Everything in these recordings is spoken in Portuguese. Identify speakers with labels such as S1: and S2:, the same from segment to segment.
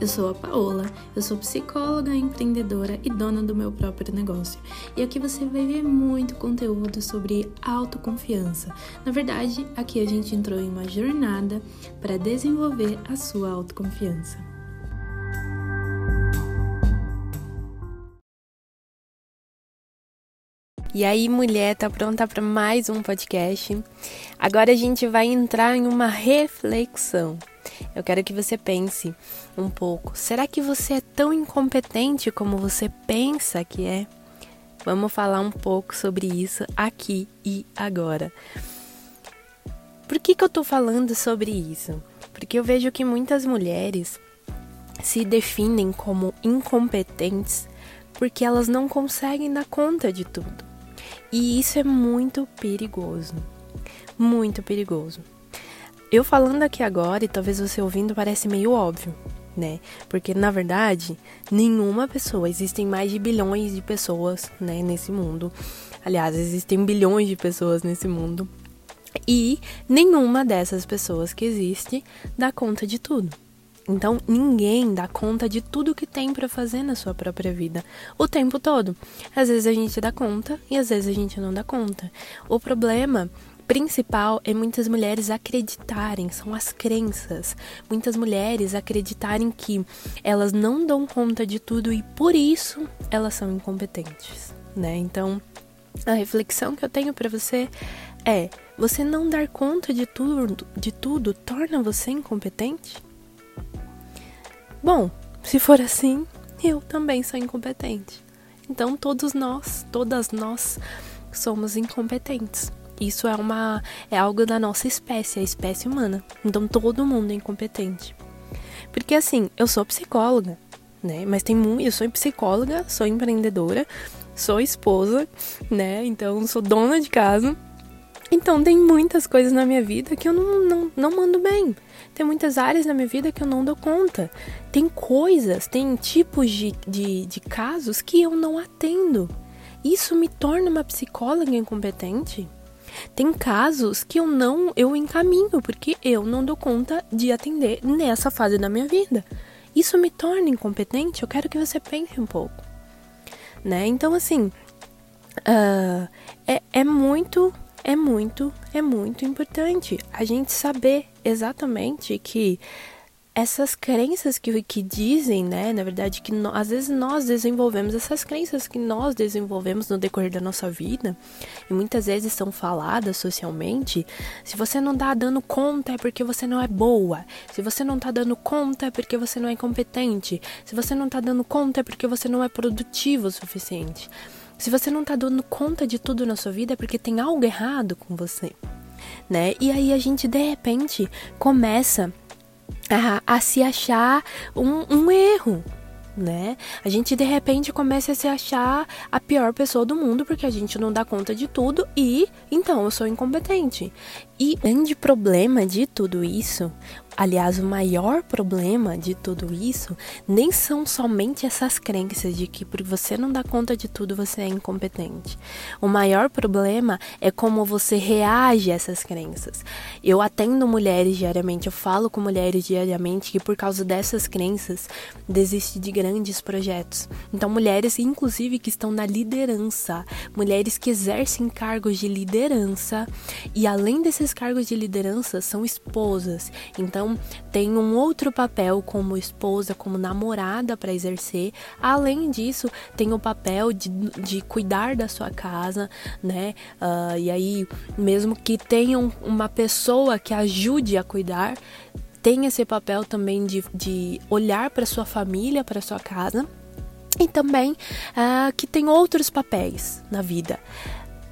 S1: Eu sou a Paola, eu sou psicóloga, empreendedora e dona do meu próprio negócio. E aqui você vai ver muito conteúdo sobre autoconfiança. Na verdade, aqui a gente entrou em uma jornada para desenvolver a sua autoconfiança.
S2: E aí, mulher, tá pronta para mais um podcast? Agora a gente vai entrar em uma reflexão. Eu quero que você pense um pouco. Será que você é tão incompetente como você pensa que é? Vamos falar um pouco sobre isso aqui e agora. Por que, que eu tô falando sobre isso? Porque eu vejo que muitas mulheres se definem como incompetentes porque elas não conseguem dar conta de tudo. E isso é muito perigoso. Muito perigoso. Eu falando aqui agora, e talvez você ouvindo, parece meio óbvio, né? Porque na verdade, nenhuma pessoa, existem mais de bilhões de pessoas, né, nesse mundo. Aliás, existem bilhões de pessoas nesse mundo. E nenhuma dessas pessoas que existe dá conta de tudo. Então, ninguém dá conta de tudo que tem para fazer na sua própria vida o tempo todo. Às vezes a gente dá conta e às vezes a gente não dá conta. O problema principal é muitas mulheres acreditarem, são as crenças. Muitas mulheres acreditarem que elas não dão conta de tudo e por isso elas são incompetentes, né? Então, a reflexão que eu tenho para você é: você não dar conta de tudo, de tudo torna você incompetente? Bom, se for assim, eu também sou incompetente. Então todos nós, todas nós somos incompetentes. Isso é uma é algo da nossa espécie, a espécie humana. Então todo mundo é incompetente. Porque assim, eu sou psicóloga, né? Mas tem muito, eu sou psicóloga, sou empreendedora, sou esposa, né? Então sou dona de casa. Então tem muitas coisas na minha vida que eu não, não, não mando bem. Tem muitas áreas na minha vida que eu não dou conta. Tem coisas, tem tipos de, de, de casos que eu não atendo. Isso me torna uma psicóloga incompetente? Tem casos que eu não eu encaminho porque eu não dou conta de atender nessa fase da minha vida. Isso me torna incompetente? Eu quero que você pense um pouco, né? Então assim, uh, é, é muito é muito, é muito importante a gente saber exatamente que essas crenças que, que dizem, né, na verdade, que no, às vezes nós desenvolvemos essas crenças que nós desenvolvemos no decorrer da nossa vida e muitas vezes são faladas socialmente. Se você não tá dando conta é porque você não é boa. Se você não tá dando conta é porque você não é competente. Se você não tá dando conta é porque você não é produtivo o suficiente. Se você não tá dando conta de tudo na sua vida é porque tem algo errado com você, né? E aí a gente de repente começa a, a se achar um, um erro, né? A gente de repente começa a se achar a pior pessoa do mundo porque a gente não dá conta de tudo e então eu sou incompetente. E grande problema de tudo isso, Aliás, o maior problema de tudo isso nem são somente essas crenças de que por você não dar conta de tudo você é incompetente. O maior problema é como você reage a essas crenças. Eu atendo mulheres diariamente, eu falo com mulheres diariamente que por causa dessas crenças desiste de grandes projetos. Então, mulheres inclusive que estão na liderança, mulheres que exercem cargos de liderança e além desses cargos de liderança são esposas. Então, tem um outro papel como esposa, como namorada para exercer. Além disso, tem o papel de, de cuidar da sua casa, né? Uh, e aí, mesmo que tenham uma pessoa que ajude a cuidar, tem esse papel também de, de olhar para sua família, para sua casa. E também uh, que tem outros papéis na vida.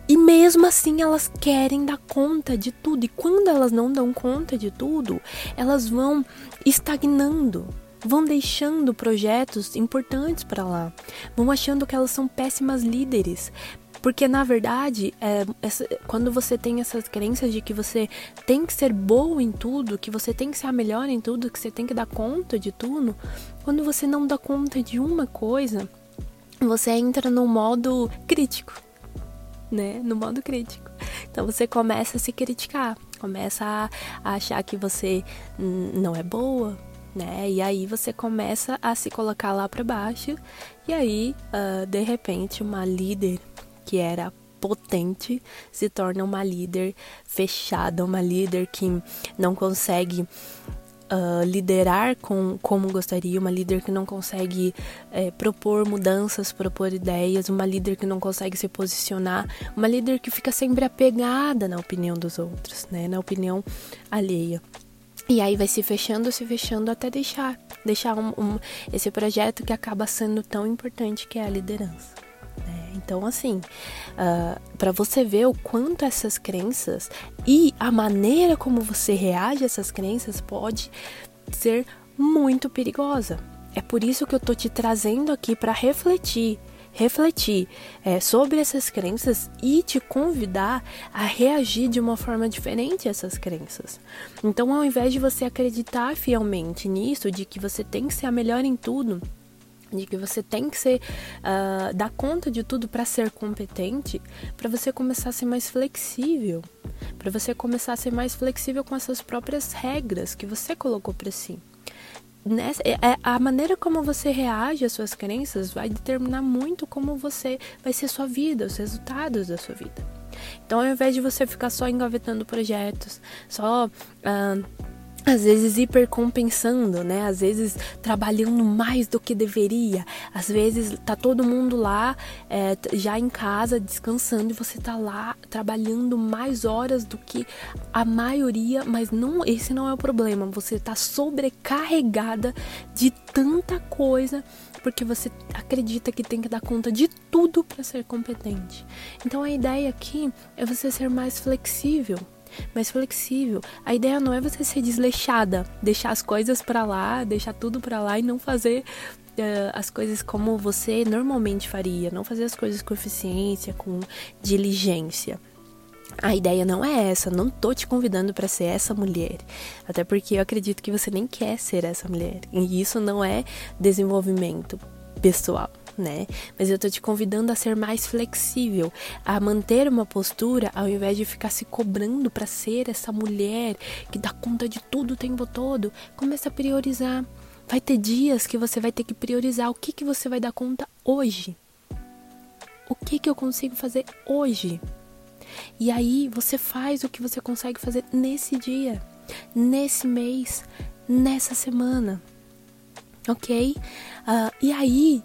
S2: E mesmo assim elas querem dar conta de tudo. E quando elas não dão conta de tudo, elas vão estagnando, vão deixando projetos importantes para lá, vão achando que elas são péssimas líderes. Porque na verdade, é, essa, quando você tem essas crenças de que você tem que ser boa em tudo, que você tem que ser a melhor em tudo, que você tem que dar conta de tudo, quando você não dá conta de uma coisa, você entra no modo crítico né? No modo crítico. Então você começa a se criticar, começa a, achar que você não é boa, né? E aí você começa a se colocar lá para baixo, e aí, uh, de repente, uma líder que era potente se torna uma líder fechada, uma líder que não consegue uh, liderar com, como gostaria, uma líder que não consegue é, propor mudanças, propor ideias, uma líder que não consegue se posicionar, uma líder que fica sempre apegada na opinião dos outros, né, na opinião alheia. E aí vai se fechando, se fechando até deixar, deixar um, um, esse projeto que acaba sendo tão importante que é a liderança. Então, assim, uh, ah, para você ver o quanto essas crenças e a maneira como você reage a essas crenças pode ser muito perigosa. É por isso que eu tô te trazendo aqui para refletir refletir é, sobre essas crenças e te convidar a reagir de uma forma diferente a essas crenças. Então, ao invés de você acreditar fielmente nisso, de que você tem que ser a melhor em tudo, de que você tem que ser uh, dar conta de tudo para ser competente, para você começar a ser mais flexível, para você começar a ser mais flexível com essas próprias regras que você colocou para si. Nessa, é, é, a maneira como você reage às suas crenças vai determinar muito como você vai ser sua vida, os resultados da sua vida. Então, ao invés de você ficar só engavetando projetos, só uh, às vezes hipercompensando, né? Às vezes trabalhando mais do que deveria. Às vezes tá todo mundo lá é, já em casa descansando e você tá lá trabalhando mais horas do que a maioria, mas não esse não é o problema. Você tá sobrecarregada de tanta coisa porque você acredita que tem que dar conta de tudo para ser competente. Então a ideia aqui é você ser mais flexível mais flexível. A ideia não é você ser desleixada, deixar as coisas para lá, deixar tudo para lá e não fazer uh, as coisas como você normalmente faria, não fazer as coisas com eficiência, com diligência. A ideia não é essa, não tô te convidando para ser essa mulher. Até porque eu acredito que você nem quer ser essa mulher. E isso não é desenvolvimento pessoal né? Mas eu tô te convidando a ser mais flexível, a manter uma postura ao invés de ficar se cobrando para ser essa mulher que dá conta de tudo o tempo todo. Começa a priorizar. Vai ter dias que você vai ter que priorizar o que que você vai dar conta hoje. O que que eu consigo fazer hoje? E aí você faz o que você consegue fazer nesse dia, nesse mês, nessa semana, ok? Uh, e aí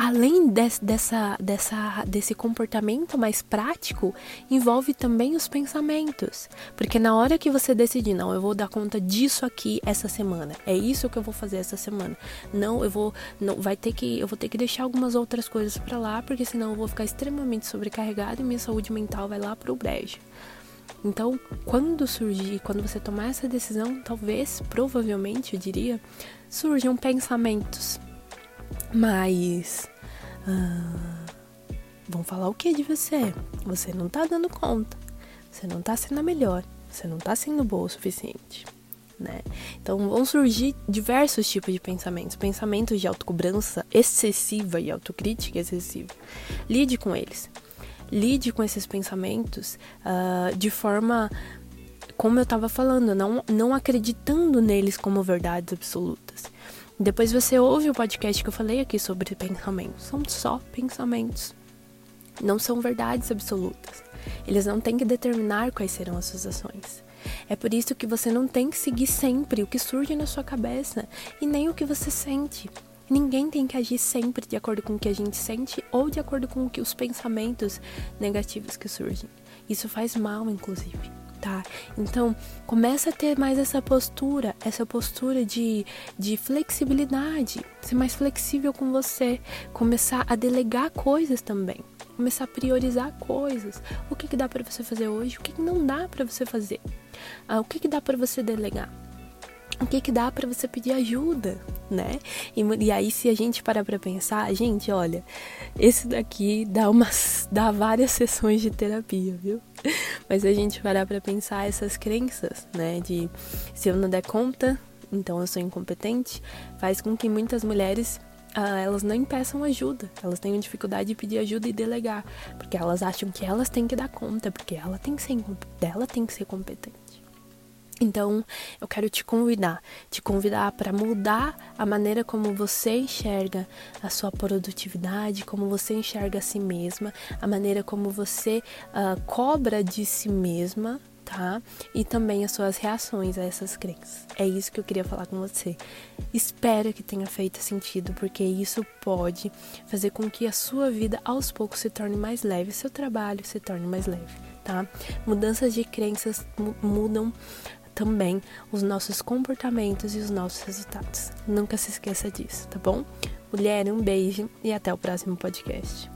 S2: além desse, dessa, dessa, desse comportamento mais prático, envolve também os pensamentos. Porque na hora que você decidir, não, eu vou dar conta disso aqui essa semana, é isso que eu vou fazer essa semana. Não, eu vou, não, vai ter que, eu vou ter que deixar algumas outras coisas para lá, porque senão eu vou ficar extremamente sobrecarregado e minha saúde mental vai lá pro brejo. Então, quando surgir, quando você tomar essa decisão, talvez, provavelmente, eu diria, surjam pensamentos mas. Ah, vão falar o que de você? Você não tá dando conta. Você não tá sendo a melhor. Você não tá sendo boa o suficiente. Né? Então vão surgir diversos tipos de pensamentos, pensamentos de autocobrança excessiva e autocrítica excessiva. Lide com eles. Lide com esses pensamentos uh, de forma, como eu estava falando, não, não acreditando neles como verdades absolutas. Depois você ouve o podcast que eu falei aqui sobre pensamentos. São só pensamentos. Não são verdades absolutas. Eles não têm que determinar quais serão as suas ações. É por isso que você não tem que seguir sempre o que surge na sua cabeça e nem o que você sente. Ninguém tem que agir sempre de acordo com o que a gente sente ou de acordo com o que os pensamentos negativos que surgem. Isso faz mal, inclusive tá? Então, começa a ter mais essa postura, essa postura de, de flexibilidade, ser mais flexível com você, começar a delegar coisas também, começar a priorizar coisas. O que, que dá para você fazer hoje, o que, que não dá para você fazer, ah, o que, que dá para você delegar o que que dá para você pedir ajuda, né? E, e, aí se a gente parar para pensar, gente, olha, esse daqui dá umas dá várias sessões de terapia, viu? Mas a gente parar para pensar essas crenças, né, de se eu não der conta, então eu sou incompetente, faz com que muitas mulheres ah, elas não peçam ajuda, elas têm dificuldade de pedir ajuda e delegar, porque elas acham que elas têm que dar conta, porque ela tem que ser, ela tem que ser competente. Então, eu quero te convidar, te convidar para mudar a maneira como você enxerga a sua produtividade, como você enxerga a si mesma, a maneira como você uh, cobra de si mesma, tá? E também as suas reações a essas crenças. É isso que eu queria falar com você. Espero que tenha feito sentido, porque isso pode fazer com que a sua vida aos poucos se torne mais leve, seu trabalho se torne mais leve, tá? Mudanças de crenças mudam também os nossos comportamentos e os nossos resultados. Nunca se esqueça disso, tá bom? Mulher, um beijo e até o próximo podcast.